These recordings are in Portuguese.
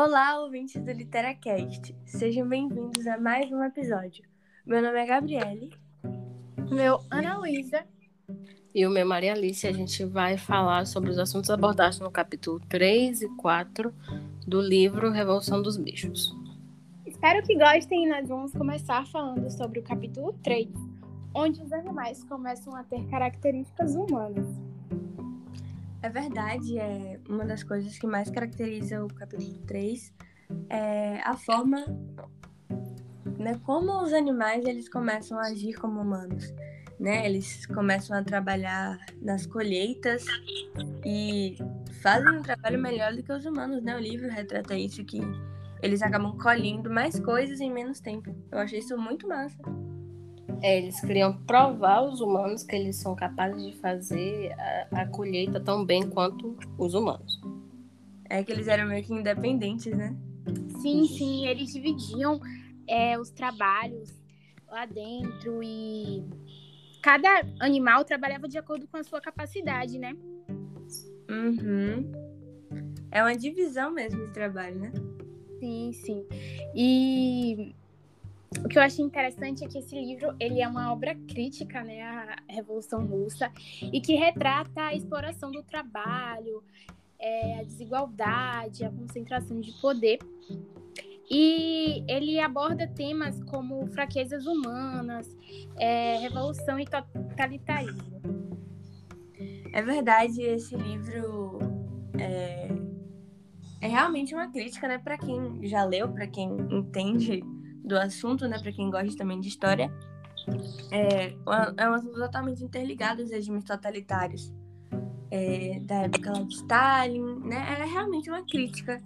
Olá, ouvintes do LiteraCast. Sejam bem-vindos a mais um episódio. Meu nome é Gabriele. Meu Ana Luísa. E o meu Maria Alice. A gente vai falar sobre os assuntos abordados no capítulo 3 e 4 do livro Revolução dos Bichos. Espero que gostem e nós vamos começar falando sobre o capítulo 3, onde os animais começam a ter características humanas. É verdade, é uma das coisas que mais caracteriza o capítulo 3 é a forma né, como os animais eles começam a agir como humanos, né? Eles começam a trabalhar nas colheitas e fazem um trabalho melhor do que os humanos, né? O livro retrata isso que eles acabam colhendo mais coisas em menos tempo. Eu achei isso muito massa. É, eles queriam provar aos humanos que eles são capazes de fazer a, a, colheita tão bem quanto os humanos. É que eles eram meio que independentes, né? Sim, sim, eles dividiam é, os trabalhos lá dentro e cada animal trabalhava de acordo com a sua capacidade, né? Uhum. É uma divisão mesmo de trabalho, né? Sim, sim. E o que eu achei interessante é que esse livro ele é uma obra crítica né, à Revolução Russa e que retrata a exploração do trabalho, é, a desigualdade, a concentração de poder. E ele aborda temas como fraquezas humanas, é, revolução e totalitarismo. É verdade, esse livro é, é realmente uma crítica, né, para quem já leu, para quem entende do assunto, né, para quem gosta também de história, é, é um assunto totalmente interligado aos regimes totalitários é, da época de Stalin, né? É realmente uma crítica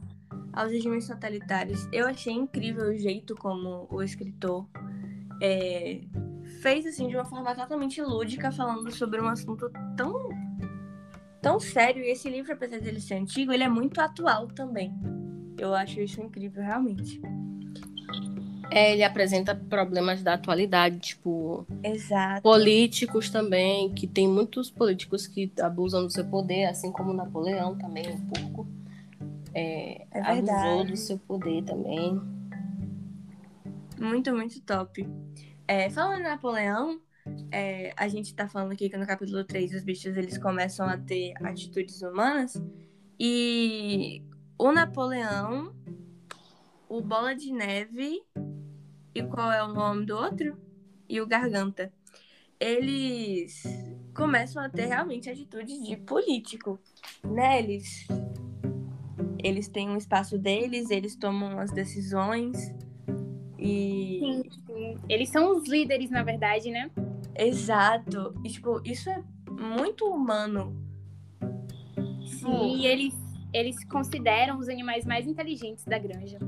aos regimes totalitários. Eu achei incrível o jeito como o escritor é, fez assim de uma forma totalmente lúdica, falando sobre um assunto tão tão sério. E esse livro, apesar de ele ser antigo, ele é muito atual também. Eu acho isso incrível, realmente. É, ele apresenta problemas da atualidade, tipo. Exato. Políticos também, que tem muitos políticos que abusam do seu poder, assim como Napoleão também, um pouco. É, é abusou do seu poder também. Muito, muito top. É, falando em Napoleão, é, a gente tá falando aqui que no capítulo 3 os bichos eles começam a ter atitudes humanas. E o Napoleão, o Bola de Neve e qual é o nome do outro? E o Garganta. Eles começam a ter realmente atitudes de político, né? Eles, eles têm um espaço deles, eles tomam as decisões e... Sim, sim. Eles são os líderes, na verdade, né? Exato. E, tipo, isso é muito humano. Sim, e eles, eles consideram os animais mais inteligentes da granja.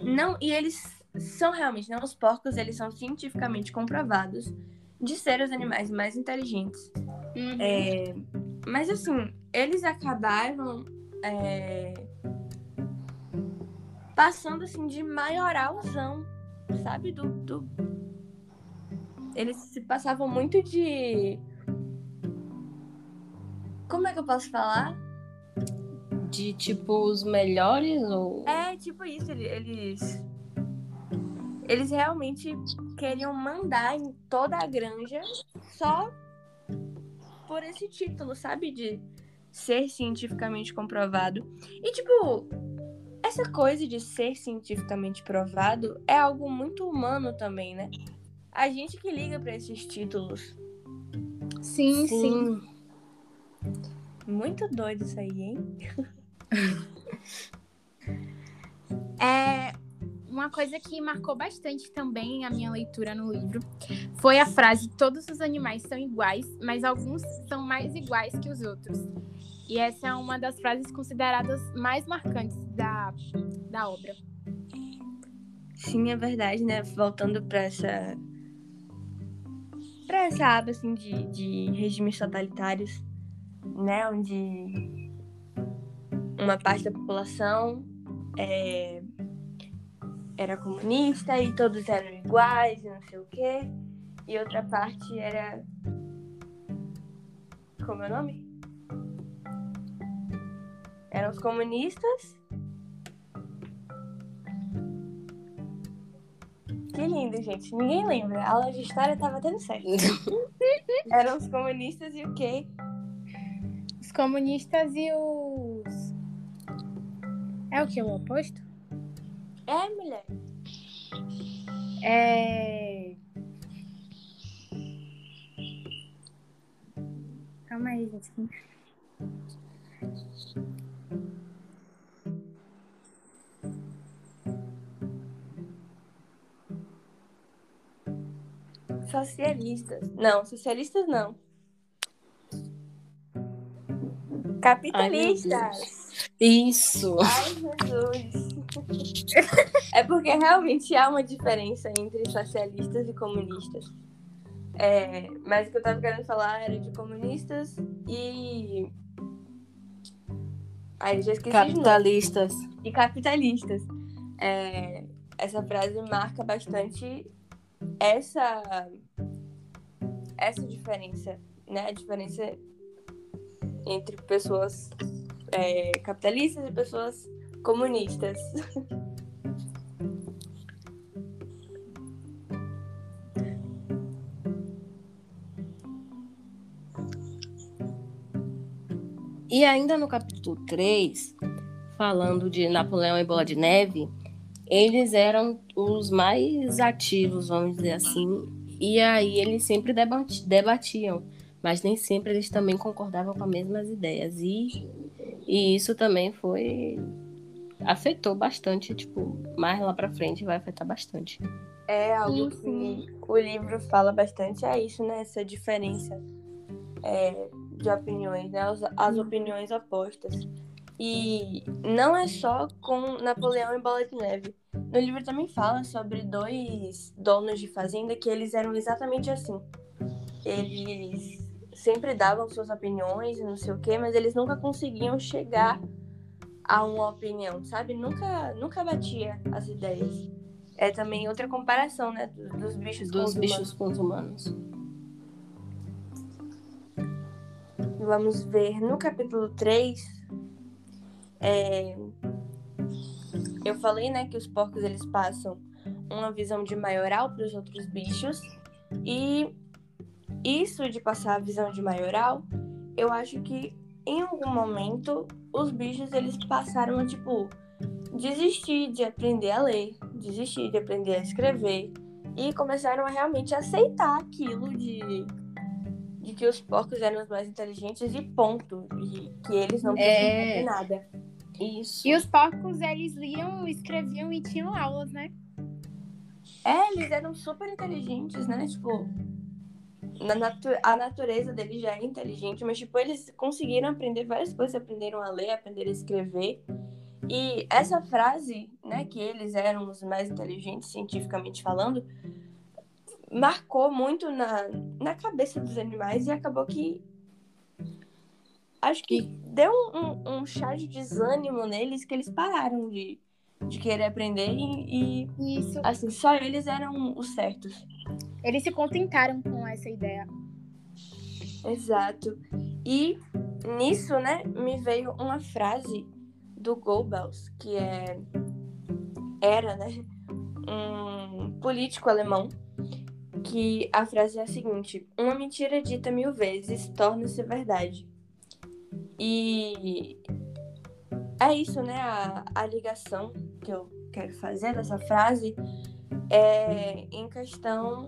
Não, e eles são realmente, né? Os porcos, eles são cientificamente comprovados de ser os animais mais inteligentes. Uhum. É, mas assim, eles acabaram é, passando assim de maioralzão, sabe? Do, do, Eles se passavam muito de. Como é que eu posso falar? De tipo os melhores ou. É, tipo isso, eles eles realmente queriam mandar em toda a granja só por esse título, sabe? De ser cientificamente comprovado. E, tipo, essa coisa de ser cientificamente provado é algo muito humano também, né? A gente que liga para esses títulos. Sim, sim, sim. Muito doido isso aí, hein? é, uma coisa que marcou bastante também a minha leitura no livro foi a frase: todos os animais são iguais, mas alguns são mais iguais que os outros. E essa é uma das frases consideradas mais marcantes da, da obra. Sim, é verdade, né? Voltando para essa para essa aba assim de, de regimes totalitários, né, onde uma parte da população é, era comunista e todos eram iguais e não sei o quê. E outra parte era. Como é o nome? Eram os comunistas. Que lindo, gente. Ninguém lembra. A aula de história tava tendo certo. eram os comunistas e o quê? Os comunistas e os. É o que? O oposto? É, mulher. É. Calma aí, gente. Socialistas. Não, socialistas não. Capitalistas. Isso. Ai, Jesus. É porque realmente há uma diferença entre socialistas e comunistas. É, mas o que eu tava querendo falar era de comunistas e. Aí já esqueci. Capitalistas. E capitalistas. É, essa frase marca bastante essa essa diferença, né? A diferença entre pessoas é, capitalistas e pessoas comunistas. E ainda no capítulo 3, falando de Napoleão e Bola de Neve, eles eram os mais ativos, vamos dizer assim, e aí eles sempre debatiam, mas nem sempre eles também concordavam com as mesmas ideias. E, e isso também foi. Afetou bastante, tipo, mais lá pra frente vai afetar bastante. É algo que o livro fala bastante, é isso, né? Essa diferença é, de opiniões, né? As, as opiniões opostas. E não é só com Napoleão e Bola de Neve. No livro também fala sobre dois donos de fazenda que eles eram exatamente assim. Eles sempre davam suas opiniões e não sei o quê, mas eles nunca conseguiam chegar a uma opinião, sabe? Nunca, nunca batia as ideias. É também outra comparação, né? Dos bichos dos com bichos com os humanos. Vamos ver no capítulo 3. É, eu falei, né, que os porcos eles passam uma visão de maioral para os outros bichos e isso de passar a visão de maioral, eu acho que em algum momento os bichos eles passaram a tipo desistir de aprender a ler, desistir de aprender a escrever e começaram a realmente aceitar aquilo de de que os porcos eram os mais inteligentes e ponto, e que eles não precisavam é... de nada. Isso. E os porcos, eles liam, escreviam e tinham aulas, né? É, eles eram super inteligentes, né? Tipo, na natu a natureza deles já é inteligente, mas, tipo, eles conseguiram aprender várias coisas, aprenderam a ler, aprenderam a escrever. E essa frase, né, que eles eram os mais inteligentes, cientificamente falando, marcou muito na, na cabeça dos animais e acabou que acho que deu um, um, um, chá de desânimo neles que eles pararam de, de querer aprender e, e Isso. assim, só eles eram os certos. Eles se contentaram com essa ideia. Exato. E nisso, né, me veio uma frase do Goebbels, que é era, né, um político alemão, que a frase é a seguinte: uma mentira dita mil vezes torna-se verdade. E é isso, né? A, a ligação que eu quero fazer dessa frase é em questão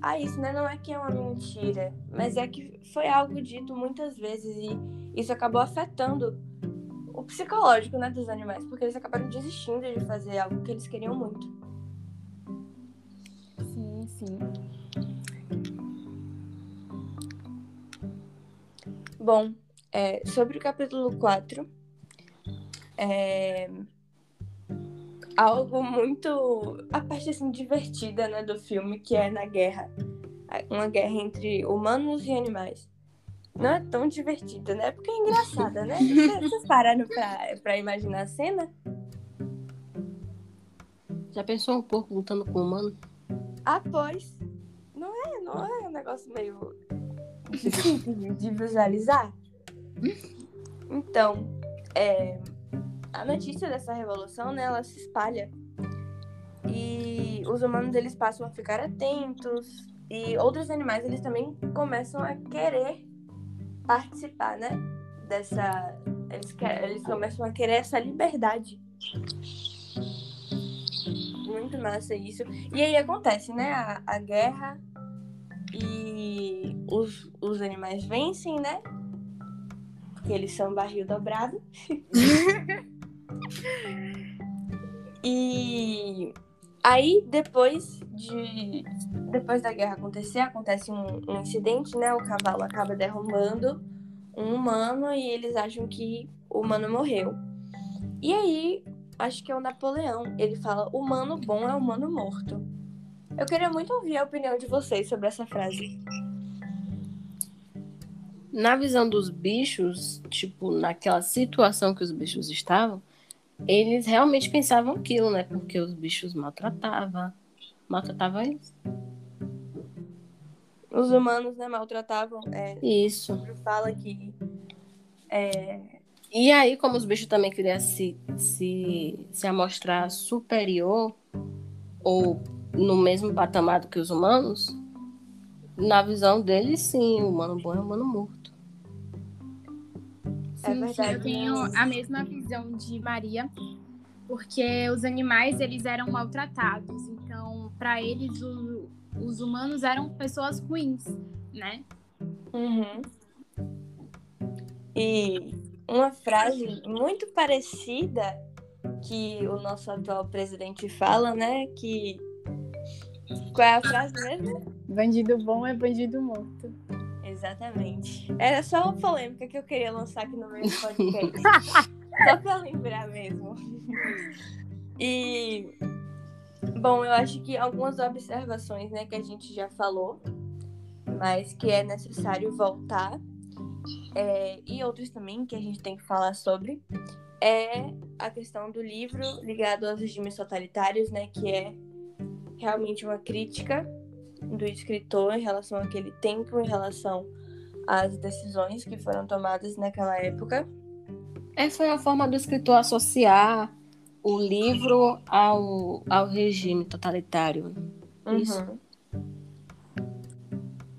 a isso, né? Não é que é uma mentira, mas é que foi algo dito muitas vezes e isso acabou afetando o psicológico né, dos animais, porque eles acabaram desistindo de fazer algo que eles queriam muito. Sim, sim. Bom, é, sobre o capítulo 4, é algo muito. a parte assim divertida né, do filme, que é na guerra. Uma guerra entre humanos e animais. Não é tão divertida, né? Porque é engraçada, né? Vocês pararam pra, pra imaginar a cena? Já pensou um pouco lutando com o humano? Ah, pois. Não é, não é um negócio meio difícil de visualizar? Então, é, a notícia dessa revolução, né, ela se espalha. E os humanos eles passam a ficar atentos e outros animais eles também começam a querer participar, né? Dessa eles eles começam a querer essa liberdade. Muito massa isso. E aí acontece, né? A, a guerra e os, os animais vencem, né? Porque eles são barril dobrado. e aí, depois de. Depois da guerra acontecer, acontece um, um incidente, né? O cavalo acaba derrubando um humano e eles acham que o humano morreu. E aí, acho que é o Napoleão. Ele fala: humano bom é humano morto. Eu queria muito ouvir a opinião de vocês sobre essa frase. Na visão dos bichos, tipo, naquela situação que os bichos estavam, eles realmente pensavam aquilo, né? Porque os bichos maltratavam. Maltratavam eles. Os humanos, né, maltratavam. É, Isso. Fala que. É... E aí, como os bichos também queriam se, se, se amostrar superior, ou no mesmo patamar do que os humanos, na visão deles, sim, o humano bom é o humano morto. Sim, é verdade, sim, eu tenho a mesma visão de Maria, porque os animais eles eram maltratados, então para eles o, os humanos eram pessoas ruins, né? Uhum. E uma frase muito parecida que o nosso atual presidente fala, né? Que qual é a frase mesmo? Bandido bom é bandido morto. Exatamente. Era só uma polêmica que eu queria lançar aqui no meu podcast. só pra lembrar mesmo. E bom, eu acho que algumas observações, né, que a gente já falou, mas que é necessário voltar, é, e outros também que a gente tem que falar sobre, é a questão do livro ligado aos regimes totalitários, né, que é realmente uma crítica do escritor em relação àquele tempo, em relação às decisões que foram tomadas naquela época. Essa foi a forma do escritor associar o livro ao, ao regime totalitário. Uhum. Isso.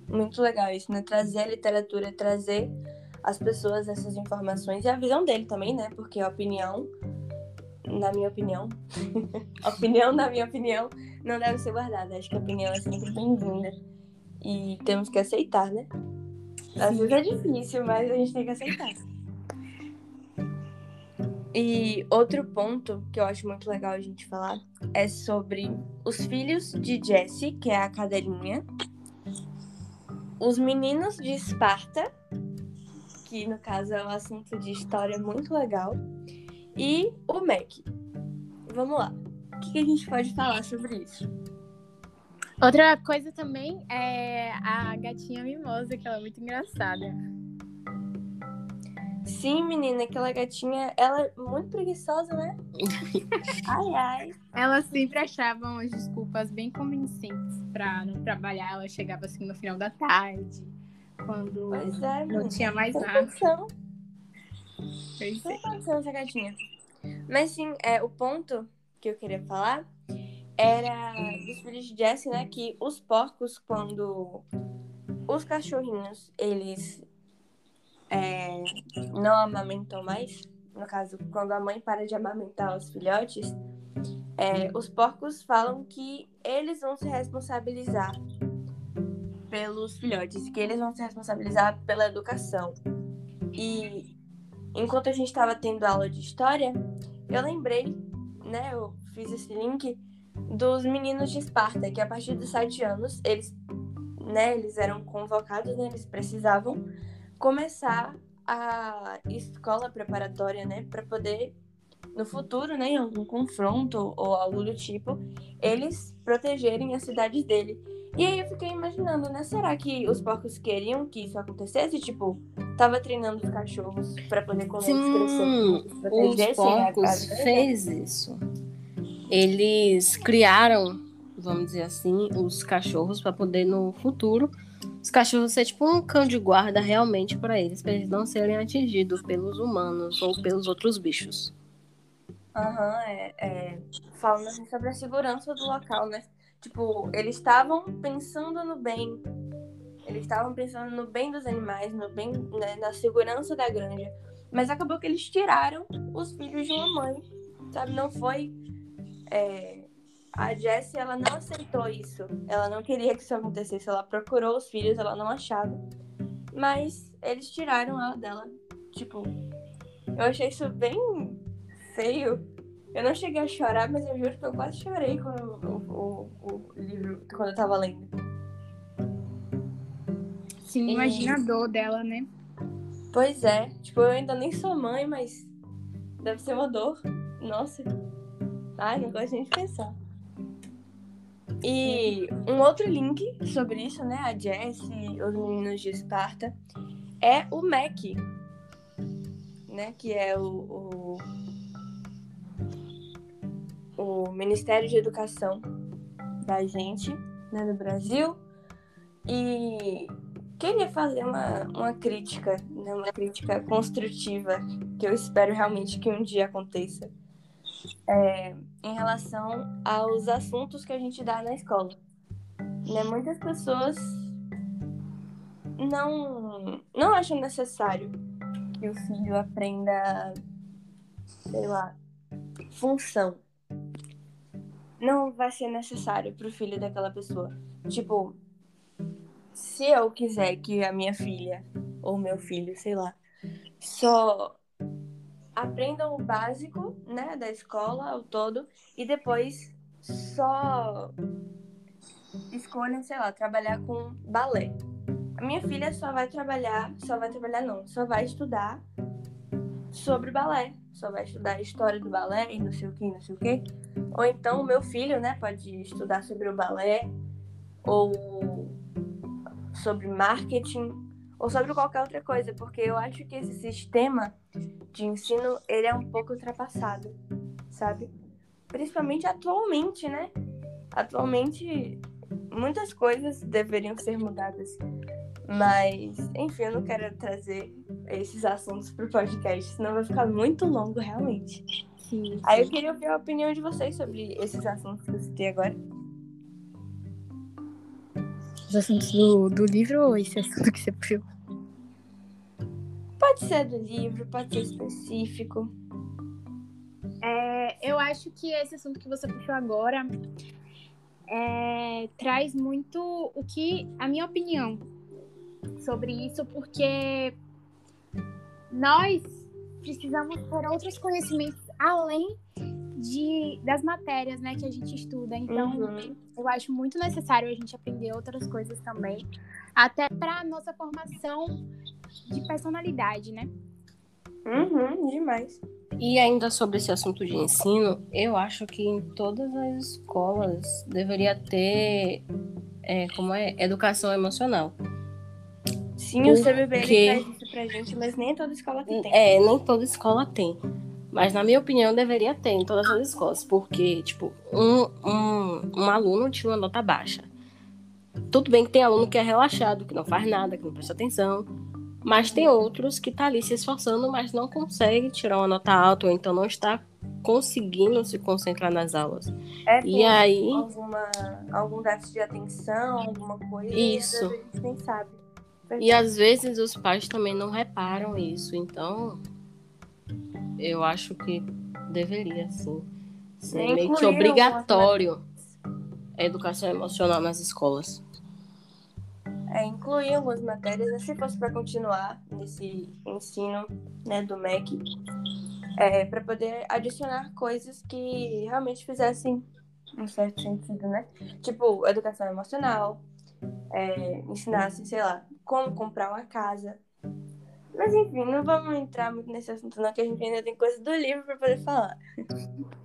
Muito legal isso, né? Trazer a literatura, trazer as pessoas essas informações e a visão dele também, né? Porque a opinião, na minha opinião, opinião, na minha opinião, não deve ser guardada. Acho que a opinião é sempre bem-vinda. E temos que aceitar, né? Às vezes é difícil, mas a gente tem que aceitar. E outro ponto que eu acho muito legal a gente falar é sobre os filhos de Jesse, que é a cadelinha, os meninos de Esparta, que no caso é um assunto de história muito legal, e o Mac. Vamos lá que, que a gente pode falar sobre isso? Outra coisa também é a gatinha mimosa, que ela é muito engraçada. Sim, menina, aquela gatinha, ela é muito preguiçosa, né? ai, ai. Ela sempre achava umas desculpas bem convincentes pra não trabalhar. Ela chegava assim no final da tarde, quando é, não tinha mais nada. Pois é. essa gatinha. Mas sim, é, o ponto que eu queria falar era dos filhos de Jesse, né? Que os porcos, quando os cachorrinhos, eles é, não amamentam mais, no caso, quando a mãe para de amamentar os filhotes, é, os porcos falam que eles vão se responsabilizar pelos filhotes, que eles vão se responsabilizar pela educação. E enquanto a gente estava tendo aula de história, eu lembrei né, eu fiz esse link dos meninos de Esparta, que a partir dos sete anos, eles, né, eles eram convocados, né, eles precisavam começar a escola preparatória, né, para poder no futuro, né, em algum confronto ou algo do tipo, eles protegerem as cidades dele. E aí eu fiquei imaginando, né? Será que os porcos queriam que isso acontecesse? Tipo, tava treinando os cachorros para poder comer Sim, eles Os porcos fez isso. Eles criaram, vamos dizer assim, os cachorros para poder no futuro os cachorros ser tipo um cão de guarda realmente para eles, para eles não serem atingidos pelos humanos ou pelos outros bichos. Aham, uhum, é, é, falando assim sobre a segurança do local, né? Tipo, eles estavam pensando no bem. Eles estavam pensando no bem dos animais, no bem, né, na segurança da granja. Mas acabou que eles tiraram os filhos de uma mãe, sabe? Não foi. É... A Jessie, ela não aceitou isso. Ela não queria que isso acontecesse. Ela procurou os filhos, ela não achava. Mas eles tiraram ela dela. Tipo, eu achei isso bem feio. Eu não cheguei a chorar, mas eu juro que eu quase chorei quando o, o, o livro, quando eu tava lendo. Sim, E- imagina a dor dela, né? Pois é, tipo, eu ainda nem sou mãe, mas deve ser uma dor. Nossa. Ai, não gosto nem de pensar. E um outro link sobre isso, né? A Jessie, os meninos de Esparta, é o MEC, né? Que é o, o, o Ministério de Educação da gente, né? No Brasil. E queria fazer uma, uma crítica, né, uma crítica construtiva, que eu espero realmente que um dia aconteça, é, em relação aos assuntos que a gente dá na escola. Né, muitas pessoas não, não acham necessário que o filho aprenda, sei lá, função. Não vai ser necessário para o filho daquela pessoa. Tipo, se eu quiser que a minha filha ou meu filho, sei lá, só aprendam o básico, né, da escola ao todo e depois só escolham, sei lá, trabalhar com balé. A minha filha só vai trabalhar, só vai trabalhar não, só vai estudar sobre balé, só vai estudar a história do balé e não sei o que, não sei o que. Ou então o meu filho, né, pode estudar sobre o balé ou sobre marketing ou sobre qualquer outra coisa, porque eu acho que esse sistema de ensino ele é um pouco ultrapassado, sabe? Principalmente atualmente, né? Atualmente muitas coisas deveriam ser mudadas, mas enfim, eu não quero trazer esses assuntos pro podcast, senão vai ficar muito longo realmente. Sim. Aí eu queria ouvir a opinião de vocês sobre esses assuntos que eu citei agora. Os assuntos do, do livro ou esse assunto que você puxou? Pode ser do livro, pode ser específico. É, eu acho que esse assunto que você puxou agora é, traz muito o que a minha opinião sobre isso, porque nós precisamos ter outros conhecimentos além de, das matérias né, que a gente estuda. Então, Uhum. eu acho muito necessário a gente aprender outras coisas também, até para nossa formação de personalidade, né? Uhum, demais. E ainda sobre esse assunto de ensino, eu acho que em todas as escolas deveria ter é, como é, educação emocional. Sim, o CBB Porque- ele traz isso pra gente, mas nem toda escola que tem. É, nem toda escola tem. Mas na minha opinião deveria ter em todas as escolas, porque tipo um, um, um aluno tinha uma nota baixa. Tudo bem que tem aluno que é relaxado, que não faz nada, que não presta atenção. Mas tem outros que tá ali se esforçando, mas não consegue tirar uma nota alta, ou então não está conseguindo se concentrar nas aulas. É, E tem aí, alguma, algum déficit de atenção, alguma coisa. Isso. E a gente nem sabe. E às vezes os pais também não reparam isso. Então, eu acho que deveria, sim, ser Nem meio que incluir obrigatório a educação emocional nas escolas. É, incluir algumas matérias, né, se fosse para continuar nesse ensino né, do MEC, é, para poder adicionar coisas que realmente fizessem um certo sentido, né? Tipo, educação emocional, é, ensinasse, sei lá, como comprar uma casa. Mas enfim, não vamos entrar muito nesse assunto, não, que a gente ainda tem coisa do livro para poder falar.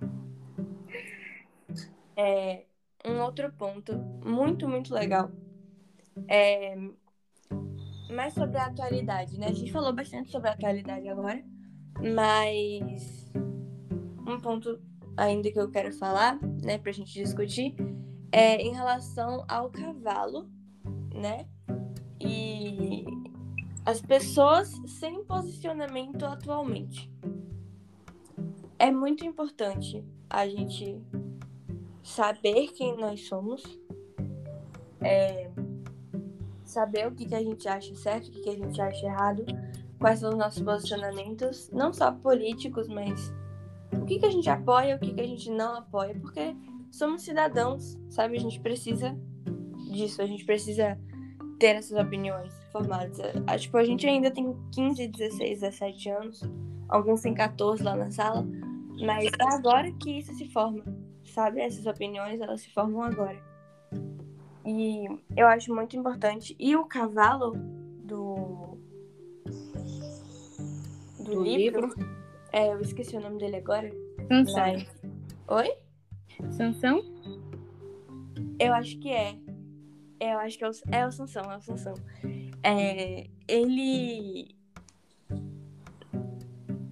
É, um outro ponto muito, muito legal é mais sobre a atualidade, né? A gente falou bastante sobre a atualidade agora, mas um ponto ainda que eu quero falar, né, pra gente discutir, é em relação ao cavalo, né? E as pessoas sem posicionamento atualmente. É muito importante a gente saber quem nós somos, é, saber o que, que a gente acha certo, o que, que a gente acha errado, quais são os nossos posicionamentos, não só políticos, mas o que, que a gente apoia, o que, que a gente não apoia, porque somos cidadãos, sabe? A gente precisa disso, a gente precisa ter essas opiniões formadas. É, tipo, a gente ainda tem 15, 16, 17 anos, alguns têm 14 lá na sala, mas é agora que isso se forma, sabe? Essas opiniões, elas se formam agora. E eu acho muito importante. E o cavalo do. Do, do livro, livro, É, eu esqueci o nome dele agora. Sansão. Mas... Oi? Sansão? Eu acho que é. Eu acho que é o, é o Sansão, é o Sansão. É, ele.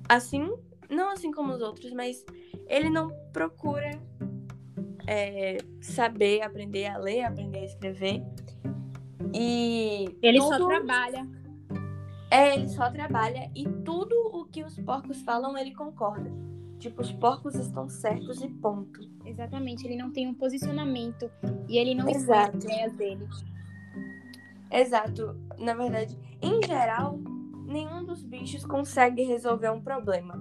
Assim, não assim como os outros, mas ele não procura é, saber, aprender a ler, aprender a escrever. E. Ele tudo... só trabalha. É, ele só trabalha e tudo o que os porcos falam, ele concorda. Tipo, os porcos estão certos e ponto. Exatamente, ele não tem um posicionamento e ele não Exato. as ideias dele. Exato. Na verdade, em geral, nenhum dos bichos consegue resolver um problema.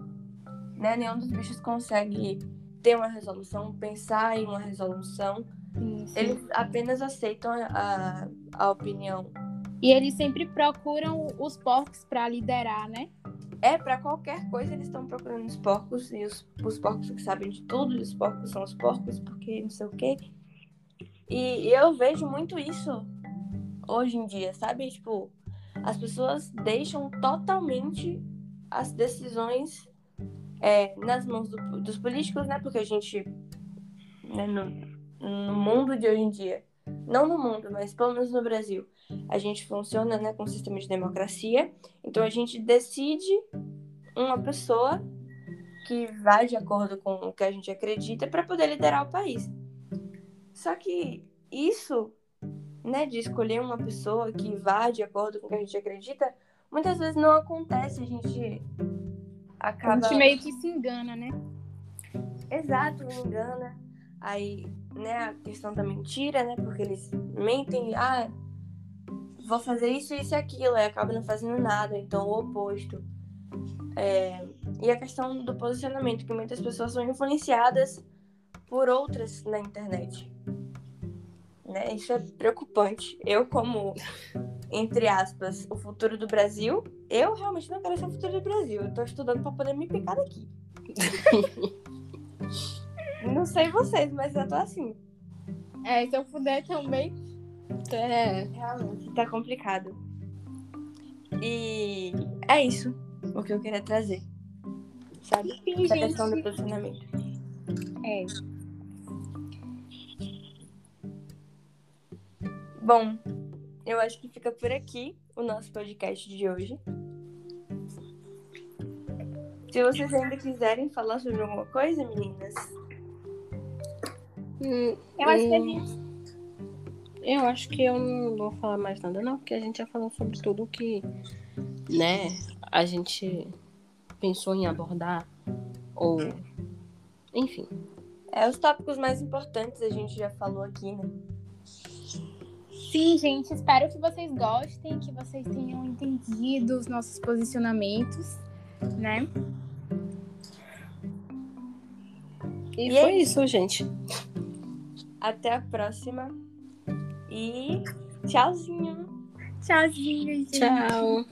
Né? Nenhum dos bichos consegue ter uma resolução, pensar em uma resolução. Sim, sim. Eles apenas aceitam a, a opinião. E eles sempre procuram os porcos para liderar, né? É, para qualquer coisa eles estão procurando os porcos, e os, os porcos que sabem de tudo, os porcos são os porcos, porque não sei o quê. E, e eu vejo muito isso hoje em dia, sabe? Tipo, as pessoas deixam totalmente as decisões é, nas mãos do, dos políticos, né? Porque a gente, né, no, no mundo de hoje em dia, não no mundo, mas pelo menos no Brasil, a gente funciona né, com um sistema de democracia. Então a gente decide uma pessoa que vai de acordo com o que a gente acredita para poder liderar o país. Só que isso, né, de escolher uma pessoa que vá de acordo com o que a gente acredita, muitas vezes não acontece. A gente acaba. A gente meio que se engana, né? Exato, engana. Aí, né, a questão da mentira, né? Porque eles mentem, ah, vou fazer isso, isso e aquilo, aí acaba não fazendo nada, então o oposto. É, e a questão do posicionamento, que muitas pessoas são influenciadas por outras na internet. Né? Isso é preocupante. Eu, como, entre aspas, o futuro do Brasil, eu realmente não quero ser o futuro do Brasil. Eu tô estudando para poder me picar daqui. não sei vocês, mas eu tô assim. É, se eu puder também, é, realmente tá complicado. E é isso o que eu queria trazer. Sabe? Sim, Essa gente. questão do posicionamento. É. Bom, eu acho que fica por aqui o nosso podcast de hoje. Se vocês ainda quiserem falar sobre alguma coisa, meninas. Hum, eu acho que a gente eu acho que eu não vou falar mais nada, não, porque a gente já falou sobre tudo que, né, a gente pensou em abordar, ou. Enfim. É, os tópicos mais importantes a gente já falou aqui, né? Sim, gente, espero que vocês gostem, que vocês tenham entendido os nossos posicionamentos, né? E, e foi é isso, gente. Até a próxima. E tchauzinho. Tchauzinho, gente. Tchau.